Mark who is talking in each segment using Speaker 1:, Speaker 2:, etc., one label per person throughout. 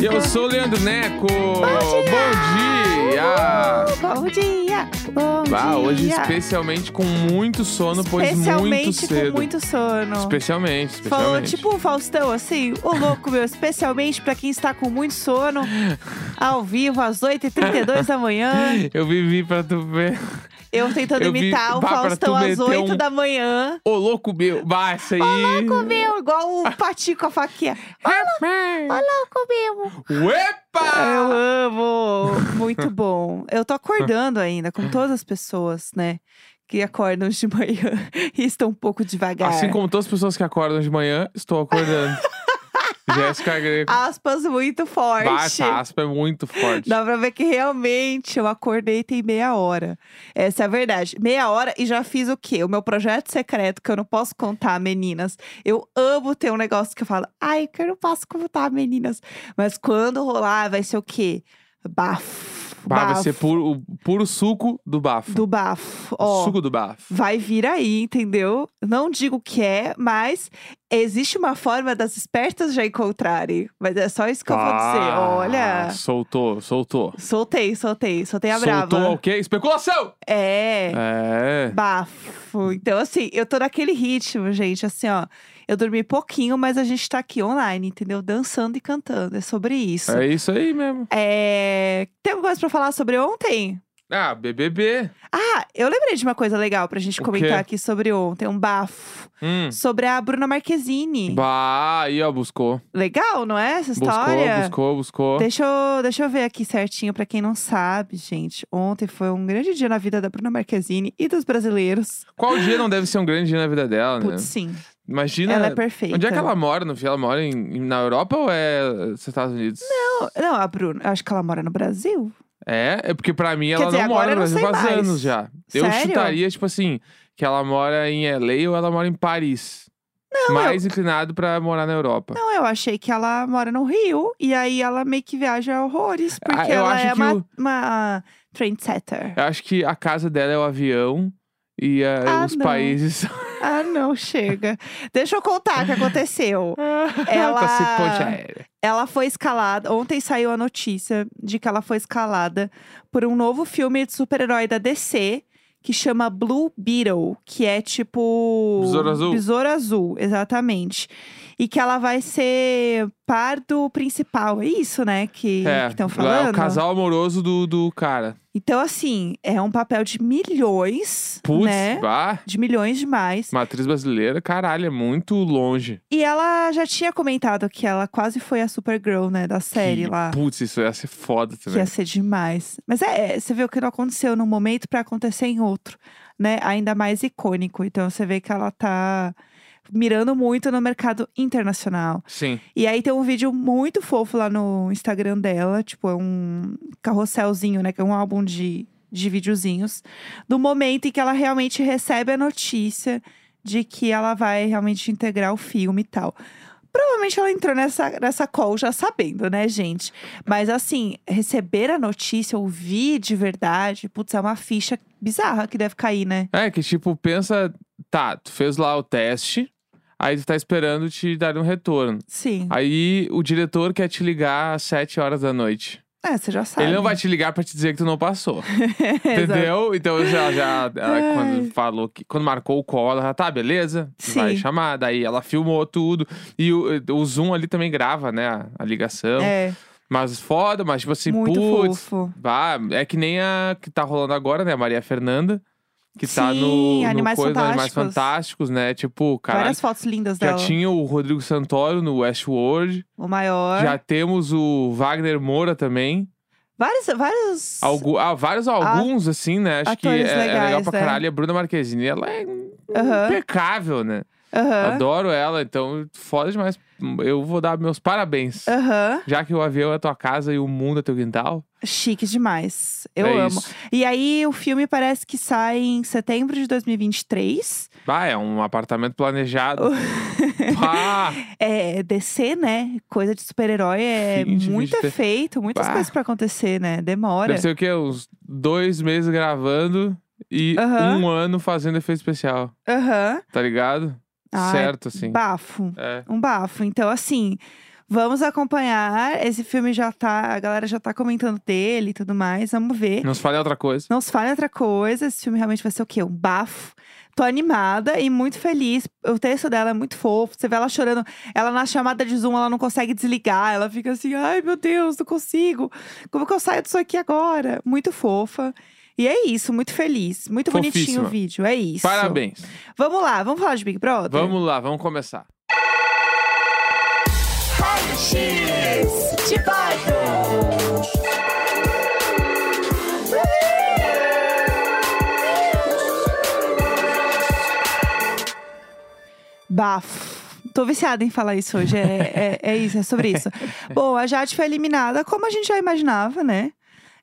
Speaker 1: E eu sou o Leandro Neco.
Speaker 2: Bom dia!
Speaker 1: Bom dia!
Speaker 2: Bom dia! Bom
Speaker 1: Ah, hoje
Speaker 2: dia!
Speaker 1: especialmente com muito sono, pois muito
Speaker 2: Especialmente
Speaker 1: cedo.
Speaker 2: com muito sono.
Speaker 1: Especialmente,
Speaker 2: Falou
Speaker 1: especialmente.
Speaker 2: tipo o Faustão, assim, o louco, meu, especialmente pra quem está com muito sono, ao vivo, às 8h32 da manhã.
Speaker 1: Eu vivi pra tu ver.
Speaker 2: Eu tentando
Speaker 1: Eu vi-
Speaker 2: imitar o
Speaker 1: pá, pra
Speaker 2: Faustão às
Speaker 1: meter
Speaker 2: 8
Speaker 1: um-
Speaker 2: da manhã.
Speaker 1: Ô, louco meu. Bah, essa aí.
Speaker 2: Louco, meu, igual o patinho com a faquinha. Ô, louco, meu.
Speaker 1: Uepa!
Speaker 2: Eu amo! Muito bom. Eu tô acordando ainda, como todas as pessoas, né? Que acordam de manhã e estão um pouco devagar.
Speaker 1: Assim como todas as pessoas que acordam de manhã, estou acordando. Jéssica Greco.
Speaker 2: Aspas muito forte.
Speaker 1: Essa aspa é muito forte.
Speaker 2: Dá pra ver que realmente eu acordei tem meia hora. Essa é a verdade. Meia hora e já fiz o quê? O meu projeto secreto, que eu não posso contar, meninas. Eu amo ter um negócio que eu falo, ai, que eu não posso contar, meninas. Mas quando rolar, vai ser o quê? Bafo.
Speaker 1: Bah, vai ser puro, o puro suco do bafo.
Speaker 2: Do bafo. Ó,
Speaker 1: Suco do bafo.
Speaker 2: vai vir aí, entendeu? Não digo que é, mas existe uma forma das espertas já encontrarem. Mas é só isso que eu vou dizer.
Speaker 1: Ah,
Speaker 2: Olha.
Speaker 1: Soltou, soltou.
Speaker 2: Soltei, soltei, soltei a
Speaker 1: Soltou
Speaker 2: brava.
Speaker 1: o quê? Especulação!
Speaker 2: É.
Speaker 1: É.
Speaker 2: Bafo. Então, assim, eu tô naquele ritmo, gente. Assim, ó. Eu dormi pouquinho, mas a gente tá aqui online, entendeu? Dançando e cantando. É sobre isso.
Speaker 1: É isso aí mesmo.
Speaker 2: É... Tem alguma coisa pra falar sobre ontem?
Speaker 1: Ah, BBB.
Speaker 2: Ah, eu lembrei de uma coisa legal pra gente
Speaker 1: O
Speaker 2: comentar
Speaker 1: quê?
Speaker 2: aqui sobre ontem. Um bafo.
Speaker 1: Hum.
Speaker 2: Sobre a Bruna Marquezine.
Speaker 1: Bah, aí ó, buscou.
Speaker 2: Legal, não é essa
Speaker 1: Buscou,
Speaker 2: história?
Speaker 1: buscou, buscou.
Speaker 2: Deixa eu, deixa eu ver aqui certinho, pra quem não sabe, gente. Ontem foi um grande dia na vida da Bruna Marquezine e dos brasileiros.
Speaker 1: Qual dia não deve ser um grande dia na vida dela, né?
Speaker 2: Putz, sim.
Speaker 1: Imagina.
Speaker 2: Ela é perfeita.
Speaker 1: Onde é que ela mora no fim? Ela mora em, em- na Europa ou é nos Estados Unidos?
Speaker 2: Não, não, a Bruna, eu acho que ela mora no Brasil.
Speaker 1: É, é porque pra mim ela
Speaker 2: dizer,
Speaker 1: não mora no
Speaker 2: eu
Speaker 1: Brasil faz
Speaker 2: mais.
Speaker 1: anos já. Eu
Speaker 2: Sério?
Speaker 1: chutaria, tipo assim, que ela mora em LA ou ela mora em Paris.
Speaker 2: Não,
Speaker 1: Mais inclinado pra morar na Europa.
Speaker 2: Não, eu achei que ela mora no Rio. E aí ela meio que viaja horrores. Porque
Speaker 1: Ah, eu
Speaker 2: ela é uma,
Speaker 1: o-
Speaker 2: uma trendsetter.
Speaker 1: Eu acho que a casa dela é o avião e ah,
Speaker 2: Ah,
Speaker 1: os
Speaker 2: não.
Speaker 1: países.
Speaker 2: Ah, não, chega. Deixa eu contar o que aconteceu. Ela-
Speaker 1: tá.
Speaker 2: Ela foi escalada. Ontem saiu a notícia de que ela foi escalada por um novo filme de super-herói da DC que chama Blue Beetle, que é tipo.
Speaker 1: Besouro Azul?
Speaker 2: Besouro Azul, exatamente. E que ela vai ser par do principal. É isso, né? Que
Speaker 1: É,
Speaker 2: estão falando.
Speaker 1: é o casal amoroso do, do cara.
Speaker 2: Então, assim, é um papel de milhões,
Speaker 1: Putz,
Speaker 2: né?
Speaker 1: bah,
Speaker 2: De milhões demais.
Speaker 1: uma atriz brasileira, caralho, é muito longe.
Speaker 2: E ela já tinha comentado que ela quase foi a Supergirl, né? Da série
Speaker 1: Que-
Speaker 2: lá.
Speaker 1: Putz, isso ia ser foda
Speaker 2: Que
Speaker 1: também.
Speaker 2: ia ser demais. Mas é, é, você vê o que não aconteceu num momento pra acontecer em outro, né? Ainda mais icônico. Então você vê que ela tá mirando muito no mercado internacional.
Speaker 1: Sim.
Speaker 2: E aí tem um vídeo muito fofo lá no Instagram dela, tipo, é um carrosselzinho, né? Que é um álbum de, de videozinhos, do momento em que ela realmente recebe a notícia de que ela vai realmente integrar o filme e tal. Provavelmente ela entrou nessa, nessa call já sabendo, né, gente? Mas assim, receber a notícia, ouvir de verdade, putz, é uma ficha bizarra que deve cair, né?
Speaker 1: É, que tipo, pensa, tá, tu fez lá o teste, aí tu tá esperando te dar um retorno.
Speaker 2: Sim.
Speaker 1: Aí o diretor quer te ligar às 7 horas da noite.
Speaker 2: É, você já sabe.
Speaker 1: Ele não vai te ligar pra te dizer que tu não passou. Entendeu? Então já, já ela, quando falou que quando marcou o call, ela já tá, beleza? Vai
Speaker 2: Sim.
Speaker 1: chamar. Daí ela filmou tudo. E o, o Zoom ali também grava, né? A, a ligação.
Speaker 2: É,
Speaker 1: Mas foda, mas tipo assim,
Speaker 2: muito
Speaker 1: putz.
Speaker 2: fofo.
Speaker 1: Bah, é que nem a que tá rolando agora, né? A Maria Fernanda. Que tá
Speaker 2: Sim,
Speaker 1: no, no
Speaker 2: Animais
Speaker 1: coisa do Animais
Speaker 2: Fantásticos.
Speaker 1: Fantásticos, né? Tipo, cara.
Speaker 2: Várias fotos lindas
Speaker 1: Já
Speaker 2: dela.
Speaker 1: tinha o Rodrigo Santoro no Westworld.
Speaker 2: O maior.
Speaker 1: Já temos o Wagner Moura também.
Speaker 2: Vários, vários.
Speaker 1: Algu ah, vários alguns, assim, né? Acho que é,
Speaker 2: atores
Speaker 1: é legal
Speaker 2: legais,
Speaker 1: pra
Speaker 2: né?
Speaker 1: caralho. E a Bruna Marquezine, ela é
Speaker 2: Aham.
Speaker 1: impecável, né?
Speaker 2: Aham.
Speaker 1: Adoro ela, então foda demais. Eu vou dar meus parabéns.
Speaker 2: Aham.
Speaker 1: Já que o avião é tua casa e o mundo é teu quintal.
Speaker 2: Chique demais. Eu
Speaker 1: é
Speaker 2: amo.
Speaker 1: Isso.
Speaker 2: E aí, o filme parece que sai em setembro de 2023.
Speaker 1: Bah, é um apartamento planejado. Pá!
Speaker 2: É, DC, né? Coisa de super-herói é
Speaker 1: Fim
Speaker 2: muito
Speaker 1: 23.
Speaker 2: efeito, muitas
Speaker 1: Bah.
Speaker 2: coisas pra acontecer, né? Demora.
Speaker 1: Deve ser o quê? Uns dois meses gravando e
Speaker 2: Aham.
Speaker 1: um ano fazendo efeito especial.
Speaker 2: Aham.
Speaker 1: Tá ligado?
Speaker 2: Ai,
Speaker 1: certo, assim.
Speaker 2: Bafo.
Speaker 1: É.
Speaker 2: Um bafo. Então, assim, vamos acompanhar. Esse filme já tá. A galera já tá comentando dele e tudo mais. Vamos ver.
Speaker 1: Não se fale outra coisa.
Speaker 2: Não se fale outra coisa. Esse filme realmente vai ser o quê? Um bafo. Tô animada e muito feliz. O texto dela é muito fofo. Você vê ela chorando. Ela na chamada de Zoom, ela não consegue desligar. Ela fica assim, ai meu Deus, não consigo. Como que eu saio disso aqui agora? Muito fofa. E é isso, muito feliz. Muito bonitinho
Speaker 1: Fofíssima.
Speaker 2: o vídeo. É isso.
Speaker 1: Parabéns.
Speaker 2: Vamos lá, vamos falar de Big Brother?
Speaker 1: Vamos lá, vamos começar.
Speaker 2: X de Bafo. Tô viciada em falar isso hoje. É, é, é isso, é sobre isso. Bom, a Jade foi eliminada, como a gente já imaginava, né?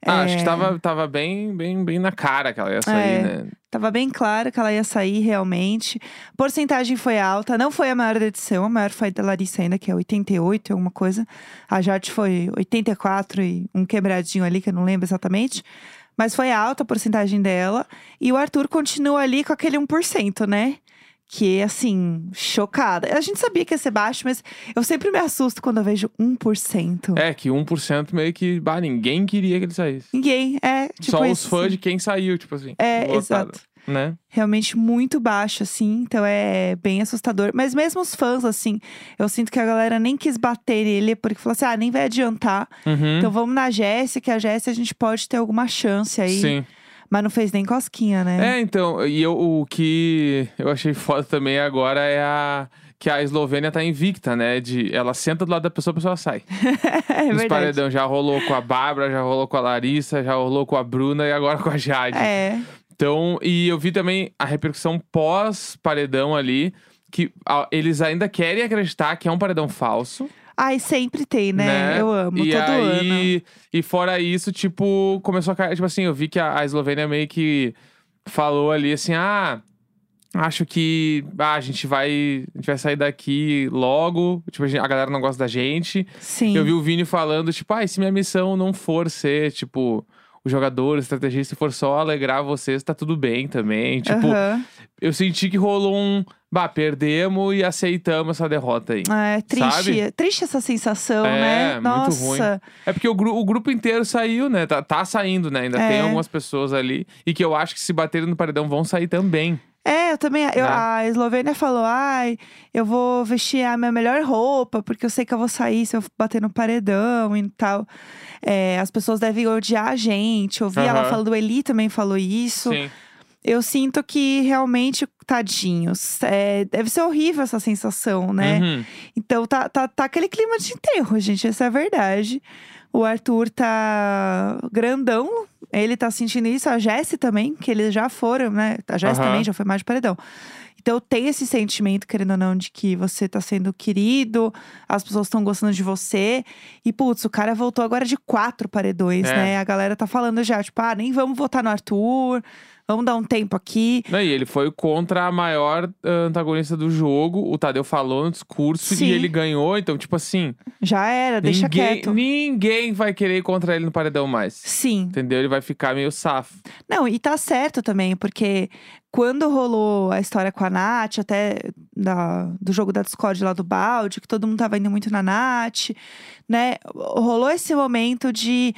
Speaker 1: Ah, acho
Speaker 2: É,
Speaker 1: que tava, tava bem, bem, bem na cara que ela ia sair,
Speaker 2: É.
Speaker 1: né?
Speaker 2: Tava bem claro que ela ia sair realmente. Porcentagem foi alta, não foi a maior da edição, a maior foi da Larissa ainda, que é 88 e alguma coisa. A Jade foi 84 e um quebradinho ali, que eu não lembro exatamente. Mas foi alta a porcentagem dela. E o Arthur continua ali com aquele 1%, né? Que, assim, chocada. A gente sabia que ia ser baixo, mas eu sempre me assusto quando eu vejo 1%.
Speaker 1: É, que 1% meio que, bah, ninguém queria que ele saísse.
Speaker 2: Ninguém, é, tipo
Speaker 1: Só os fãs de quem saiu, tipo assim.
Speaker 2: É,
Speaker 1: lotado,
Speaker 2: exato.
Speaker 1: Né?
Speaker 2: realmente muito baixo, assim, então é bem assustador. Mas mesmo os fãs, assim, eu sinto que a galera nem quis bater nele, porque falou assim: ah, nem vai adiantar.
Speaker 1: Uhum.
Speaker 2: Então vamos na Jéssica, a Jéssica a gente pode ter alguma chance aí.
Speaker 1: Sim.
Speaker 2: Mas não fez nem cosquinha, né?
Speaker 1: É, então, e eu, o que eu achei foda também agora é a. Que a Eslovênia tá invicta, né? De, ela senta do lado da pessoa, a pessoa sai.
Speaker 2: É,
Speaker 1: Nos paredão já rolou com a Bárbara, já rolou com a Larissa, já rolou com a Bruna e agora com a Jade.
Speaker 2: É,
Speaker 1: Então, e eu vi também a repercussão pós-paredão ali, que eles ainda querem acreditar que é um paredão falso.
Speaker 2: Ai, sempre tem, né? Eu amo,
Speaker 1: e
Speaker 2: todo ano.
Speaker 1: aí, E fora isso, tipo, começou a cair. Tipo assim, eu vi que a, a Eslovênia meio que falou ali assim: ah, acho que ah, a gente vai. A gente vai sair daqui logo. Tipo, a, gente- a galera não gosta da gente.
Speaker 2: Sim.
Speaker 1: Eu vi o Vini falando, tipo, ah, e se minha missão não for ser, tipo. O jogador, o estrategista, se for só alegrar vocês, tá tudo bem também. Tipo. Eu senti que rolou um. Bah, perdemos e aceitamos essa derrota aí.
Speaker 2: É triste.
Speaker 1: Sabe?
Speaker 2: Triste essa sensação,
Speaker 1: É,
Speaker 2: né?
Speaker 1: muito
Speaker 2: Nossa.
Speaker 1: ruim. É porque o, gru- o grupo inteiro saiu, né? Tá, tá saindo, né? Ainda
Speaker 2: É.
Speaker 1: tem algumas pessoas ali. E que eu acho que se baterem no paredão vão sair também.
Speaker 2: É, eu também. eu-
Speaker 1: Né?
Speaker 2: a Eslovênia falou: ai, eu vou vestir a minha melhor roupa, porque eu sei que eu vou sair se eu bater no paredão e tal. É, as pessoas devem odiar a gente. Eu vi ela
Speaker 1: Aham.
Speaker 2: falando, o Eli também falou isso.
Speaker 1: Sim.
Speaker 2: Eu sinto que realmente, tadinhos, é, deve ser horrível essa sensação, né?
Speaker 1: Uhum.
Speaker 2: Então tá, tá, tá aquele clima de enterro, gente. Essa é a verdade. O Arthur tá grandão. Ele tá sentindo isso. A Jessie também, que eles já foram, né? A Jessie
Speaker 1: Aham.
Speaker 2: também já foi mais de paredão. Então tem esse sentimento, querendo ou não, de que você tá sendo querido, as pessoas estão gostando de você. E, putz, o cara voltou agora de quatro paredões,
Speaker 1: É.
Speaker 2: né? A galera tá falando já, tipo, ah, nem vamos votar no Arthur, vamos dar um tempo aqui.
Speaker 1: Não, e ele foi contra a maior antagonista do jogo. O Tadeu falou no discurso
Speaker 2: Sim.
Speaker 1: e ele ganhou. Então, tipo assim,
Speaker 2: Já era, deixa
Speaker 1: ninguém,
Speaker 2: quieto.
Speaker 1: ninguém vai querer ir contra ele no paredão mais.
Speaker 2: Sim.
Speaker 1: Entendeu? Ele vai ficar meio safo.
Speaker 2: Não, e tá certo também, porque quando rolou a história com a Nath, até da- do jogo da Discord lá do balde, que todo mundo tava indo muito na Nath, né? Rolou esse momento de.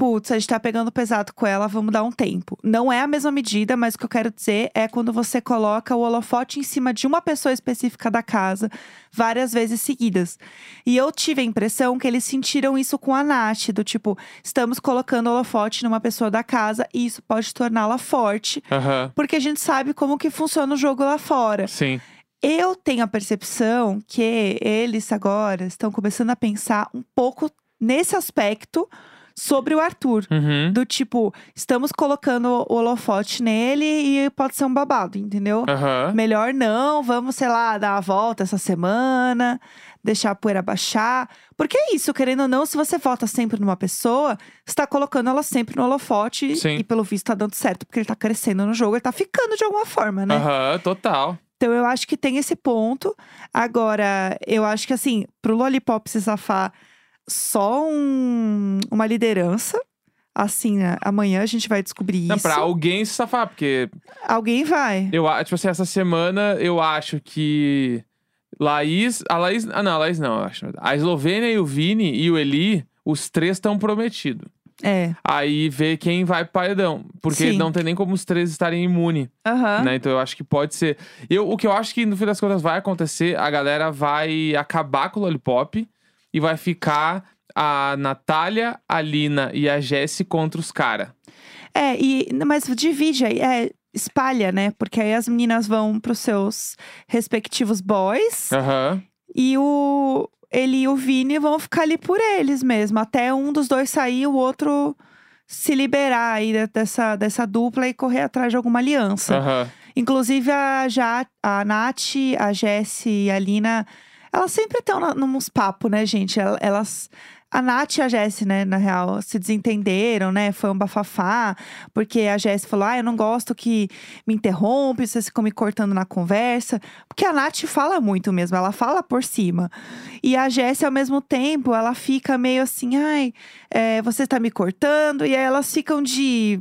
Speaker 2: Putz, a gente tá pegando pesado com ela, vamos dar um tempo. Não é a mesma medida, mas o que eu quero dizer é quando você coloca o holofote em cima de uma pessoa específica da casa várias vezes seguidas. E eu tive a impressão que eles sentiram isso com a Nath, do tipo, estamos colocando o holofote numa pessoa da casa e isso pode torná-la forte,
Speaker 1: Aham.
Speaker 2: porque a gente sabe como que funciona o jogo lá fora.
Speaker 1: Sim.
Speaker 2: Eu tenho a percepção que eles agora estão começando a pensar um pouco nesse aspecto sobre o Arthur.
Speaker 1: Uhum.
Speaker 2: Do tipo, estamos colocando o holofote nele e pode ser um babado, entendeu?
Speaker 1: Aham.
Speaker 2: Melhor não, vamos, sei lá, dar a volta essa semana, deixar a poeira baixar. Porque é isso, querendo ou não, se você vota sempre numa pessoa, você tá colocando ela sempre no holofote
Speaker 1: Sim.
Speaker 2: e pelo visto tá dando certo, porque ele tá crescendo no jogo, ele tá ficando de alguma forma, né?
Speaker 1: Aham, total.
Speaker 2: Então eu acho que tem esse ponto. Agora, eu acho que assim, pro Lollipop se safar, só um- uma liderança. assim, né? amanhã a gente vai descobrir
Speaker 1: Não,
Speaker 2: isso.
Speaker 1: pra alguém se safar, porque
Speaker 2: Alguém vai.
Speaker 1: eu, tipo assim, essa semana eu acho que Laís. A Laís. Ah, não, a Laís não, eu acho. A Eslovênia e o Vini e o Eli, os três estão prometidos.
Speaker 2: É.
Speaker 1: Aí vê quem vai pro paredão. Porque
Speaker 2: Sim.
Speaker 1: não tem nem como os três estarem imunes.
Speaker 2: Aham.
Speaker 1: né? Então eu acho que pode ser. Eu, o que eu acho que no fim das contas vai acontecer, a galera vai acabar com o Lollipop e vai ficar a Natália, a Lina e a Jessie contra os caras.
Speaker 2: É, e, mas divide aí, é, espalha, né? Porque aí as meninas vão pros seus respectivos boys
Speaker 1: Aham.
Speaker 2: e o ele e o Vini vão ficar ali por eles mesmo, até um dos dois sair, o outro se liberar aí de- dessa, dessa dupla e correr atrás de alguma aliança.
Speaker 1: Aham.
Speaker 2: Inclusive a, já, a Nath, a Jessie e a Lina, elas sempre estão nos papos, né, gente? El- Elas. A Nath e a Jessie, né, na real, se desentenderam, né? Foi um bafafá, porque a Jessie falou: ah, eu não gosto que me interrompe, vocês ficam me cortando na conversa. Porque a Nath fala muito mesmo, ela fala por cima. E a Jessie, ao mesmo tempo, ela fica meio assim: ai, é, você está me cortando. E aí elas ficam de.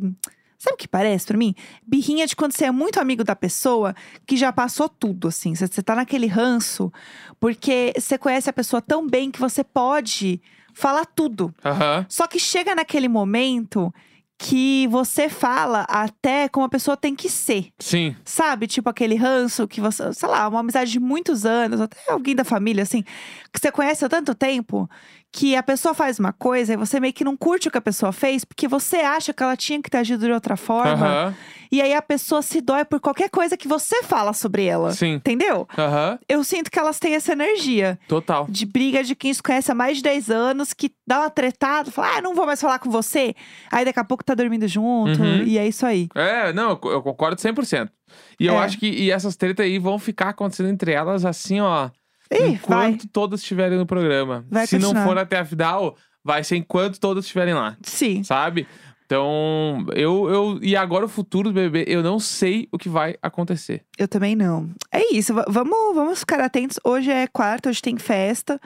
Speaker 2: Sabe o que parece pra mim? Birrinha de quando você é muito amigo da pessoa que já passou tudo, assim. Você, você tá naquele ranço, porque você conhece a pessoa tão bem que você pode falar tudo.
Speaker 1: Aham.
Speaker 2: Só que chega naquele momento que você fala até como a pessoa tem que ser.
Speaker 1: Sim.
Speaker 2: Sabe? Tipo aquele ranço que você, sei lá, uma amizade de muitos anos, até alguém da família, assim, que você conhece há tanto tempo, que a pessoa faz uma coisa e você meio que não curte o que a pessoa fez, porque você acha que ela tinha que ter agido de outra forma.
Speaker 1: Aham.
Speaker 2: E aí a pessoa se dói por qualquer coisa que você fala sobre ela.
Speaker 1: Sim.
Speaker 2: Entendeu?
Speaker 1: Aham.
Speaker 2: Eu sinto que elas têm essa energia
Speaker 1: Total.
Speaker 2: de briga de quem se conhece há mais de 10 anos, que dá uma tretada, fala, ah, não vou mais falar com você. Aí daqui a pouco tá dormindo junto,
Speaker 1: Uhum.
Speaker 2: e é isso aí.
Speaker 1: É, não, eu concordo 100%. E eu
Speaker 2: É.
Speaker 1: acho que e essas tretas aí vão ficar acontecendo entre elas assim, ó.
Speaker 2: Ih, vai.
Speaker 1: enquanto todas estiverem no programa.
Speaker 2: Vai
Speaker 1: Se não
Speaker 2: continuar.
Speaker 1: for até a final, vai ser enquanto todas estiverem lá.
Speaker 2: Sim.
Speaker 1: sabe? Então, eu, eu. E agora o futuro do bebê, eu não sei o que vai acontecer.
Speaker 2: Eu também não. É isso, va- vamos, vamos ficar atentos. Hoje é quarta, hoje tem festa.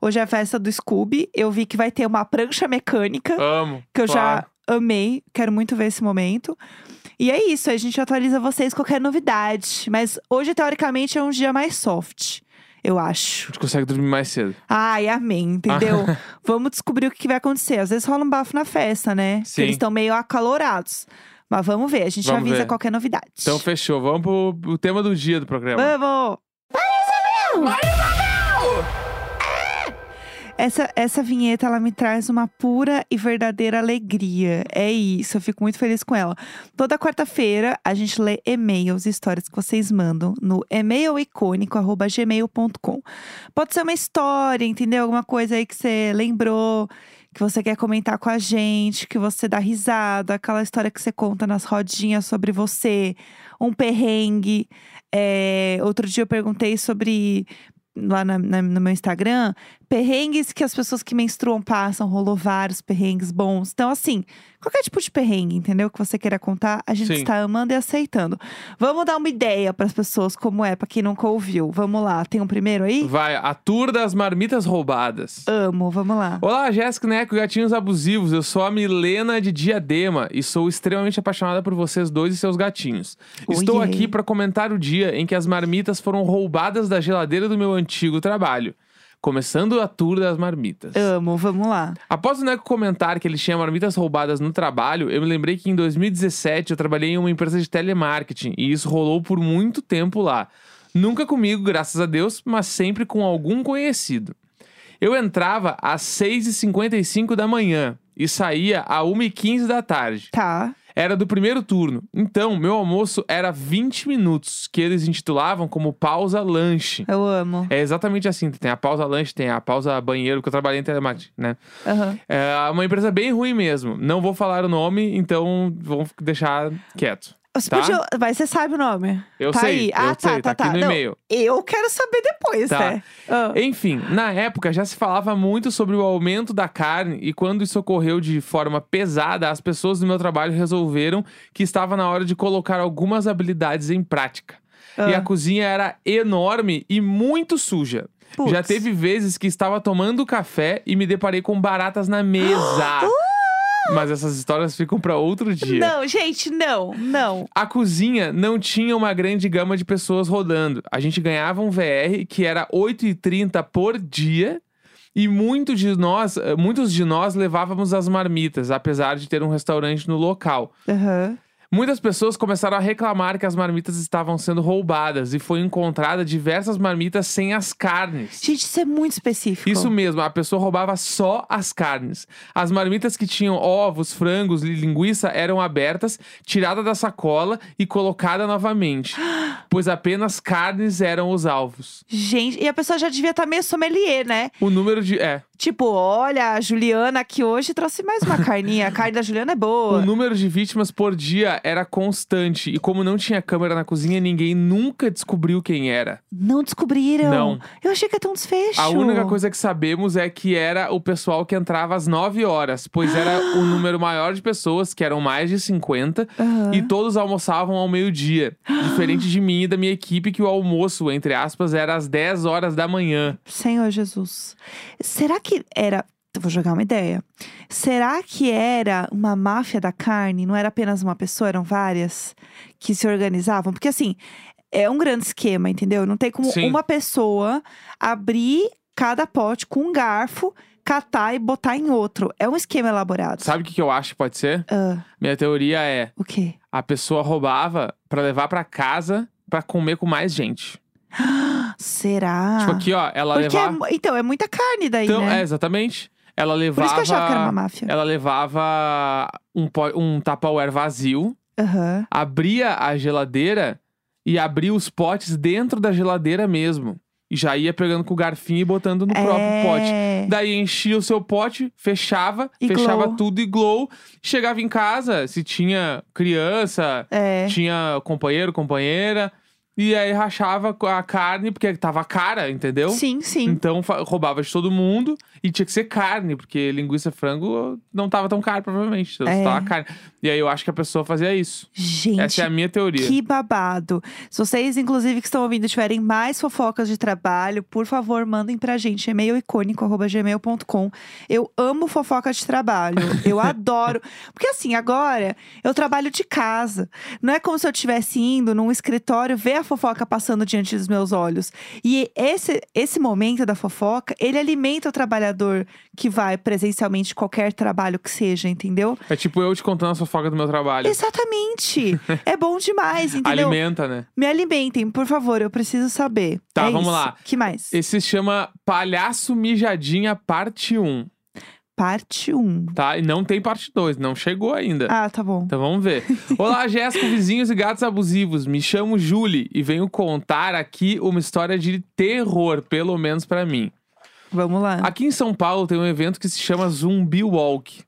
Speaker 2: Hoje é a festa do Scooby. Eu vi que vai ter uma prancha mecânica,
Speaker 1: Amo.
Speaker 2: que eu
Speaker 1: claro.
Speaker 2: já amei. Quero muito ver esse momento. E é isso, a gente atualiza vocês qualquer novidade. Mas hoje, teoricamente, é um dia mais soft. Eu
Speaker 1: A
Speaker 2: acho.
Speaker 1: gente consegue dormir mais cedo.
Speaker 2: Ai, amém, entendeu? Vamos descobrir o que vai acontecer. Às vezes rola um bafo na festa, né? Porque
Speaker 1: Sim.
Speaker 2: Eles estão meio acalorados. Mas vamos ver, a gente
Speaker 1: Vamos
Speaker 2: avisa
Speaker 1: ver.
Speaker 2: qualquer novidade.
Speaker 1: Então, fechou. Vamos pro, pro tema do dia do programa.
Speaker 2: Vamos! Essa, essa vinheta, ela me traz uma pura e verdadeira alegria. É isso, eu fico muito feliz com ela. Toda quarta-feira, a gente lê e-mails e histórias que vocês mandam no e-mailicônico.gmail.com. Pode ser uma história, entendeu? Alguma coisa aí que você lembrou, que você quer comentar com a gente, que você dá risada, aquela história que você conta nas rodinhas sobre você, um perrengue. É, outro dia eu perguntei sobre lá na- na- no meu Instagram, perrengues que as pessoas que menstruam passam, rolou vários perrengues bons. Então, assim, qualquer tipo de perrengue, entendeu? Que você queira contar, a gente
Speaker 1: Sim.
Speaker 2: está amando e aceitando. Vamos dar uma ideia para as pessoas como é, para quem nunca ouviu. Vamos lá, tem um primeiro aí?
Speaker 1: Vai, a tour das marmitas roubadas.
Speaker 2: Amo, vamos lá.
Speaker 1: Olá, Jéssica Neco Gatinhos Abusivos. Eu sou a Milena de Diadema e sou extremamente apaixonada por vocês dois e seus gatinhos. Estou aqui para comentar o dia em que as marmitas foram roubadas da geladeira do meu antigo trabalho. Começando a tour das marmitas.
Speaker 2: Amo, vamos lá.
Speaker 1: Após o Neco comentar que ele tinha marmitas roubadas no trabalho, eu me lembrei que em 2017 eu trabalhei em uma empresa de telemarketing e isso rolou por muito tempo lá. Nunca comigo, graças a Deus, mas sempre com algum conhecido. Eu entrava às 6h55 da manhã e saía às 1h15 da tarde.
Speaker 2: Tá.
Speaker 1: Era do primeiro turno. Então, meu almoço era 20 minutos, que eles intitulavam como pausa lanche.
Speaker 2: Eu amo.
Speaker 1: É exatamente assim. Tem a pausa lanche, tem a pausa banheiro, que eu trabalhei em telemarketing, né?
Speaker 2: Aham.
Speaker 1: É uma empresa bem ruim mesmo. Não vou falar o nome, então vamos deixar quieto.
Speaker 2: Você
Speaker 1: Tá.
Speaker 2: podia- Mas você sabe o nome?
Speaker 1: Eu
Speaker 2: tá
Speaker 1: sei,
Speaker 2: aí.
Speaker 1: eu
Speaker 2: Ah, tá,
Speaker 1: sei,
Speaker 2: tá,
Speaker 1: tá aqui no
Speaker 2: Não,
Speaker 1: e-mail.
Speaker 2: Eu quero saber depois,
Speaker 1: Tá.
Speaker 2: né? Ah.
Speaker 1: Enfim, na época já se falava muito sobre o aumento da carne e quando isso ocorreu de forma pesada, as pessoas do meu trabalho resolveram que estava na hora de colocar algumas habilidades em prática. E
Speaker 2: Ah.
Speaker 1: a cozinha era enorme e muito suja.
Speaker 2: Putz.
Speaker 1: Já teve vezes que estava tomando café e me deparei com baratas na mesa. Mas essas histórias ficam pra outro dia.
Speaker 2: Não, gente, não, não.
Speaker 1: A cozinha não tinha uma grande gama de pessoas rodando. A gente ganhava um VR que era 8,30 por dia. E muito de nós, eh, muitos de nós levávamos as marmitas, apesar de ter um restaurante no local.
Speaker 2: Aham.
Speaker 1: Muitas pessoas começaram a reclamar que as marmitas estavam sendo roubadas e foi encontrada diversas marmitas sem as carnes.
Speaker 2: Gente, isso é muito específico.
Speaker 1: Isso mesmo, a pessoa roubava só as carnes. As marmitas que tinham ovos, frangos e linguiça eram abertas, tiradas da sacola e colocada novamente, pois apenas carnes eram os alvos.
Speaker 2: Gente, e a pessoa já devia estar meio sommelier, né?
Speaker 1: O número de é,
Speaker 2: Tipo, olha, a Juliana aqui hoje trouxe mais uma carninha. A carne da Juliana é boa.
Speaker 1: o número de vítimas por dia era constante e como não tinha câmera na cozinha, ninguém nunca descobriu quem era.
Speaker 2: Não descobriram.
Speaker 1: Não.
Speaker 2: Eu achei que ia ter um desfecho.
Speaker 1: A única coisa que sabemos é que era o pessoal que entrava às 9 horas, pois era o número maior de pessoas, que eram mais de 50,
Speaker 2: Aham.
Speaker 1: e todos almoçavam ao meio-dia. Diferente de mim e da minha equipe, que o almoço, entre aspas, era às 10 horas da manhã.
Speaker 2: Senhor Jesus. Será que era. Eu vou jogar uma ideia. Será que era uma máfia da carne? Não era apenas uma pessoa, eram várias que se organizavam? Porque assim, é um grande esquema, entendeu? Não tem como
Speaker 1: Sim.
Speaker 2: uma pessoa abrir cada pote com um garfo, catar e botar em outro. É um esquema elaborado.
Speaker 1: Sabe o que que eu acho que pode ser?
Speaker 2: Ah,
Speaker 1: Minha teoria é:
Speaker 2: o quê?
Speaker 1: a pessoa roubava pra levar pra casa pra comer com mais gente.
Speaker 2: Será?
Speaker 1: Tipo aqui, ó, ela
Speaker 2: Porque é
Speaker 1: levava.
Speaker 2: mu- então, é muita carne daí,
Speaker 1: Então,
Speaker 2: né?
Speaker 1: é, exatamente. Ela
Speaker 2: Por
Speaker 1: levava.
Speaker 2: isso que eu achava que era uma máfia.
Speaker 1: Ela levava um, um Tupperware vazio,
Speaker 2: Aham.
Speaker 1: abria a geladeira e abria os potes dentro da geladeira mesmo. E já ia pegando com o garfinho e botando no próprio pote.
Speaker 2: É.
Speaker 1: Daí enchia o seu pote, fechava,
Speaker 2: E
Speaker 1: fechava
Speaker 2: glow.
Speaker 1: tudo e glow. Chegava em casa, se tinha criança,
Speaker 2: É.
Speaker 1: tinha companheiro, companheira. E aí rachava a carne, porque tava cara, entendeu?
Speaker 2: Sim, sim.
Speaker 1: Então roubava de todo mundo e tinha que ser carne, porque linguiça frango não tava tão caro, provavelmente. Então
Speaker 2: É.
Speaker 1: tava carne. E aí eu acho que a pessoa fazia isso.
Speaker 2: Gente,
Speaker 1: Essa é a minha teoria.
Speaker 2: que babado. Se vocês, inclusive, que estão ouvindo, tiverem mais fofocas de trabalho, por favor, mandem pra gente. E-mail icônico.gmail.com. Eu amo fofoca de trabalho. Eu adoro. Porque assim, agora eu trabalho de casa. Não é como se eu estivesse indo num escritório ver a fofoca passando diante dos meus olhos. E esse, esse momento da fofoca, ele alimenta o trabalhador que vai presencialmente qualquer trabalho que seja, entendeu?
Speaker 1: É tipo eu te contando a fofoca do meu trabalho.
Speaker 2: Exatamente. é bom demais, entendeu?
Speaker 1: Alimenta, né?
Speaker 2: Me alimentem, por favor, eu preciso saber.
Speaker 1: Tá,
Speaker 2: É
Speaker 1: vamos
Speaker 2: isso.
Speaker 1: lá.
Speaker 2: que mais?
Speaker 1: Esse se chama Palhaço Mijadinha Parte 1,
Speaker 2: Parte 1.
Speaker 1: tá? E não tem parte 2, não chegou ainda.
Speaker 2: Ah, tá bom.
Speaker 1: Então vamos ver. Olá, Jéssica, vizinhos e gatos abusivos. Me chamo Julie e venho contar aqui uma história de terror, pelo menos pra mim.
Speaker 2: Vamos lá.
Speaker 1: Aqui em São Paulo tem um evento que se chama Zumbi Walk.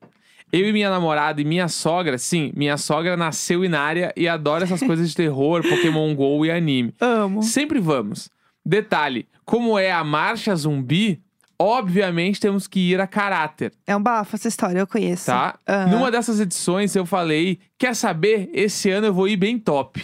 Speaker 1: Eu e minha namorada e minha sogra, sim, minha sogra nasceu na área e adora essas coisas de terror, Pokémon GO e anime.
Speaker 2: Amo.
Speaker 1: Sempre vamos. Detalhe: como é a marcha zumbi, obviamente temos que ir a caráter,
Speaker 2: É um bafo essa história, eu conheço.
Speaker 1: tá?
Speaker 2: Aham.
Speaker 1: Numa dessas edições eu falei: quer saber? Esse ano eu vou ir bem top.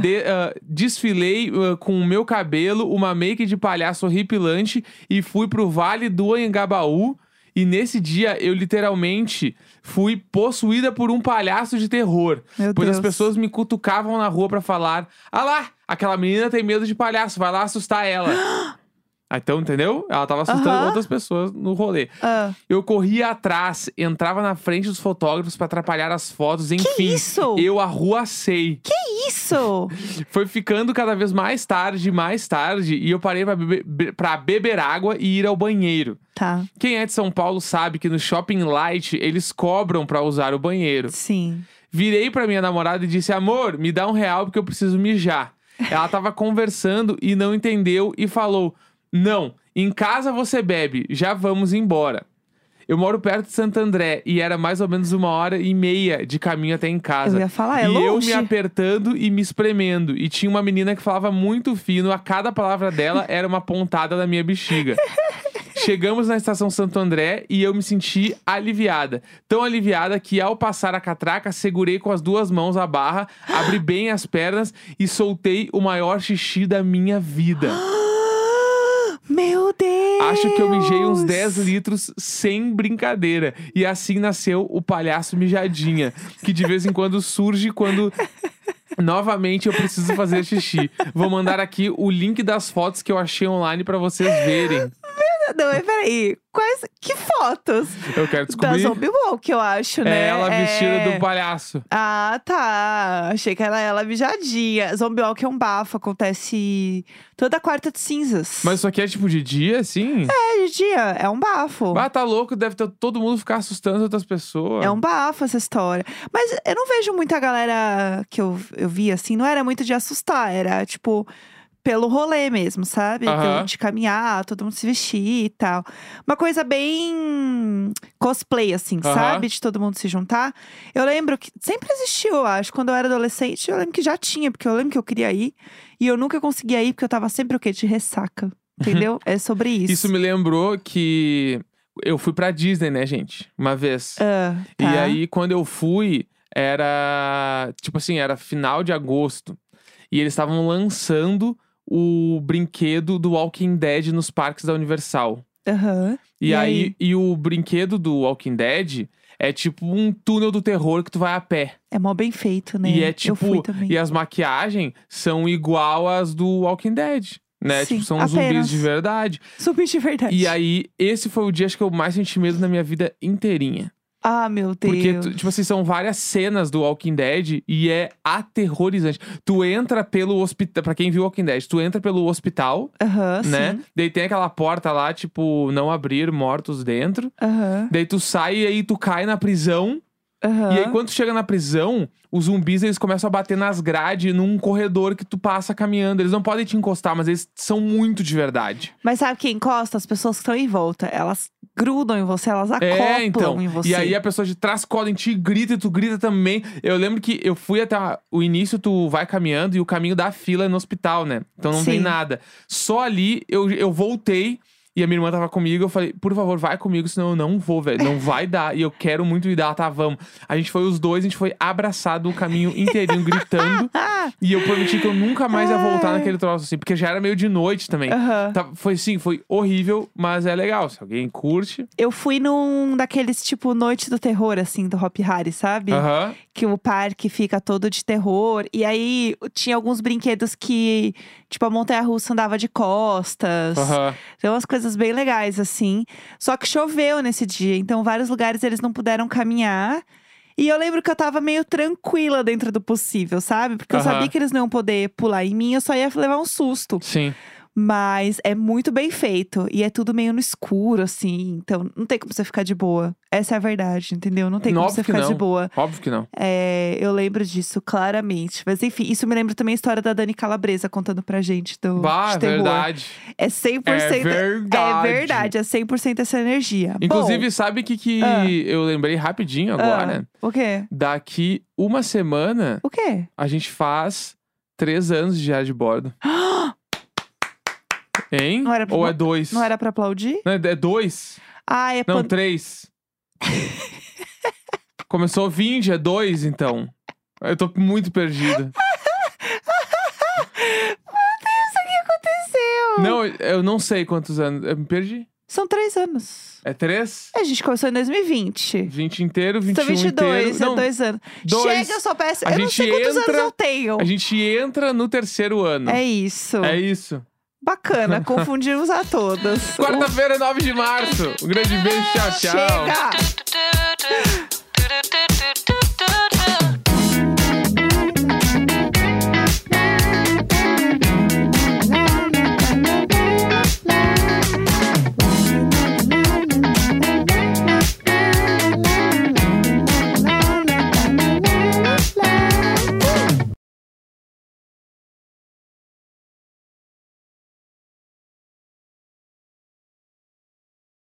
Speaker 1: De- ah, desfilei ah, com o meu cabelo, uma make de palhaço horripilante e fui pro Vale do Anhangabaú. E nesse dia eu literalmente fui possuída por um palhaço de terror.
Speaker 2: Meu
Speaker 1: pois
Speaker 2: Deus.
Speaker 1: as pessoas me cutucavam na rua pra falar: Ah lá, aquela menina tem medo de palhaço, vai lá assustar ela. Ah, então, entendeu? Ela tava assustando
Speaker 2: Aham.
Speaker 1: outras pessoas no rolê.
Speaker 2: Ah.
Speaker 1: Eu corria atrás, entrava na frente dos fotógrafos pra atrapalhar as fotos, enfim.
Speaker 2: isso?
Speaker 1: Eu arruacei.
Speaker 2: Isso!
Speaker 1: Foi ficando cada vez mais tarde, mais tarde, e eu parei pra beber, be- pra beber água e ir ao banheiro.
Speaker 2: Tá,
Speaker 1: Quem é de São Paulo sabe que no Shopping Light eles cobram pra usar o banheiro.
Speaker 2: sim.
Speaker 1: Virei pra minha namorada e disse: Amor, me dá um real porque eu preciso mijar. Ela tava conversando e não entendeu e falou: Não, em casa você bebe, já vamos embora. Eu moro perto de Santo André e era mais ou menos uma hora e meia de caminho até em casa.
Speaker 2: Eu ia falar, é
Speaker 1: e eu me apertando e me espremendo. E tinha uma menina que falava muito fino, a cada palavra dela era uma pontada na minha bexiga. Chegamos na estação Santo André e eu me senti aliviada. Tão aliviada que ao passar a catraca, segurei com as duas mãos a barra, abri bem as pernas e soltei o maior xixi da minha vida.
Speaker 2: Meu Deus!
Speaker 1: Acho que eu mijei uns 10 litros sem brincadeira. E assim nasceu o palhaço mijadinha, que de vez em quando surge quando novamente eu preciso fazer xixi. Vou mandar aqui o link das fotos que eu achei online pra vocês verem.
Speaker 2: Não, mas peraí. Quais. Que fotos?
Speaker 1: Eu quero
Speaker 2: Da
Speaker 1: descobrir.
Speaker 2: Zombie Walk, eu acho, né?
Speaker 1: É ela vestida
Speaker 2: É.
Speaker 1: do palhaço.
Speaker 2: Ah, tá. Achei que era ela mijadinha. Zombie Walk é um bafo, acontece toda quarta de cinzas.
Speaker 1: Mas isso aqui é tipo de dia, assim?
Speaker 2: É, de dia, é um bafo.
Speaker 1: Ah, tá louco, deve ter todo mundo ficar assustando outras pessoas.
Speaker 2: É um bafo essa história. Mas eu não vejo muita galera que eu, eu vi assim, não era muito de assustar, era tipo pelo rolê mesmo, sabe? De, caminhar, todo mundo se vestir e tal. Uma coisa bem cosplay, assim, sabe? De todo mundo se juntar. Eu lembro que sempre existiu, eu acho. Quando eu era adolescente, eu lembro que já tinha, porque eu lembro que eu queria ir. E eu nunca conseguia ir, porque eu tava sempre o quê? De ressaca. Entendeu? é sobre isso.
Speaker 1: Isso me lembrou que eu fui pra Disney, né, gente? Uma vez. E
Speaker 2: tá.
Speaker 1: aí, quando eu fui, era. Tipo assim, era final de agosto. E eles estavam lançando o brinquedo do Walking Dead nos parques da Universal.
Speaker 2: Aham.
Speaker 1: E,
Speaker 2: E
Speaker 1: aí,
Speaker 2: aí?
Speaker 1: e o brinquedo do Walking Dead é tipo um túnel do terror que tu vai a pé.
Speaker 2: É mó bem feito, né?
Speaker 1: E é
Speaker 2: Eu fui
Speaker 1: tipo.
Speaker 2: também.
Speaker 1: E as maquiagens são igual às do Walking Dead. Né?
Speaker 2: Sim,
Speaker 1: tipo, são
Speaker 2: apenas.
Speaker 1: zumbis de verdade.
Speaker 2: Super de verdade.
Speaker 1: E aí, esse foi o dia acho que eu mais senti medo na minha vida inteirinha.
Speaker 2: Ah, meu Deus.
Speaker 1: Porque, tu- tipo assim, são várias cenas do Walking Dead e é aterrorizante. Tu entra pelo hospital. Pra quem viu Walking Dead, tu entra pelo hospital, né?
Speaker 2: sim.
Speaker 1: Daí tem aquela porta lá, tipo, não abrir mortos dentro.
Speaker 2: Aham,
Speaker 1: Daí tu sai e aí tu cai na prisão.
Speaker 2: aham.
Speaker 1: E aí, quando tu chega na prisão, os zumbis eles começam a bater nas grades num corredor que tu passa caminhando. Eles não podem te encostar, mas eles são muito de verdade.
Speaker 2: Mas sabe quem encosta? As pessoas que estão em volta. Elas grudam em você, elas acoplam
Speaker 1: É, então.
Speaker 2: em você.
Speaker 1: E aí a pessoa de trás cola em ti, grita e tu grita também. Eu lembro que eu fui até o início, tu vai caminhando e o caminho da fila é no hospital, né? Então não tem
Speaker 2: Sim.
Speaker 1: nada. Só ali eu, eu voltei. E a minha irmã tava comigo, eu falei, por favor, vai comigo, senão eu não vou, velho. Não vai dar. E eu quero muito ir dar, tá, vamos. A gente foi os dois, a gente foi abraçado o caminho inteirinho, gritando. E eu prometi que eu nunca mais ia voltar naquele troço, assim, porque já era meio de noite também.
Speaker 2: Aham.
Speaker 1: Tá, foi sim, foi horrível, mas é legal. Se alguém curte.
Speaker 2: Eu fui num daqueles, tipo, Noite do Terror, assim, do Hop Harry, sabe?
Speaker 1: Aham.
Speaker 2: Que o parque fica todo de terror. E aí tinha alguns brinquedos que, tipo, a montanha-russa andava de costas.
Speaker 1: Aham.
Speaker 2: Tem umas coisas bem legais, assim. Só que choveu nesse dia, então vários lugares eles não puderam caminhar. E eu lembro que eu tava meio tranquila dentro do possível, sabe? Porque eu sabia que eles não iam poder pular em mim, eu só ia levar um susto.
Speaker 1: Sim.
Speaker 2: Mas é muito bem feito. E é tudo meio no escuro, assim. Então não tem como você ficar de boa. Essa é a verdade, entendeu? Não tem como
Speaker 1: Óbvio
Speaker 2: você
Speaker 1: que
Speaker 2: ficar de
Speaker 1: não.
Speaker 2: boa.
Speaker 1: Óbvio que não.
Speaker 2: É, eu lembro disso claramente. Mas enfim, isso me lembra também a história da Dani Calabresa contando pra gente do
Speaker 1: Bah,
Speaker 2: de terror.
Speaker 1: verdade.
Speaker 2: É 100%.
Speaker 1: É verdade.
Speaker 2: É verdade, é 100% essa energia.
Speaker 1: Inclusive, sabe o que, que
Speaker 2: Ah.
Speaker 1: eu lembrei rapidinho
Speaker 2: Bom,
Speaker 1: agora?
Speaker 2: ah, o quê?
Speaker 1: Daqui uma semana,
Speaker 2: O quê?
Speaker 1: a gente faz três anos de diário de bordo. Hein?
Speaker 2: Não era pra-
Speaker 1: Ou é dois?
Speaker 2: Não era pra aplaudir?
Speaker 1: Não, é dois?
Speaker 2: Ah, é
Speaker 1: Não,
Speaker 2: pan...
Speaker 1: três. Começou 20, é dois, então. Eu tô muito perdido.
Speaker 2: Isso aqui aconteceu!
Speaker 1: Não, eu não sei quantos anos. Eu me perdi.
Speaker 2: São três anos.
Speaker 1: É três?
Speaker 2: A gente começou em 2020.
Speaker 1: 20 inteiro, 21
Speaker 2: São 22,
Speaker 1: inteiro.
Speaker 2: é
Speaker 1: Não,
Speaker 2: dois anos.
Speaker 1: dois.
Speaker 2: Chega, eu só peço.
Speaker 1: A
Speaker 2: eu não sei quantos
Speaker 1: entra-
Speaker 2: anos eu tenho.
Speaker 1: A gente entra no terceiro ano.
Speaker 2: É isso.
Speaker 1: É isso.
Speaker 2: Bacana, confundimos a todas.
Speaker 1: Quarta-feira, 9 de março. Um grande beijo, tchau, tchau.
Speaker 2: Chega!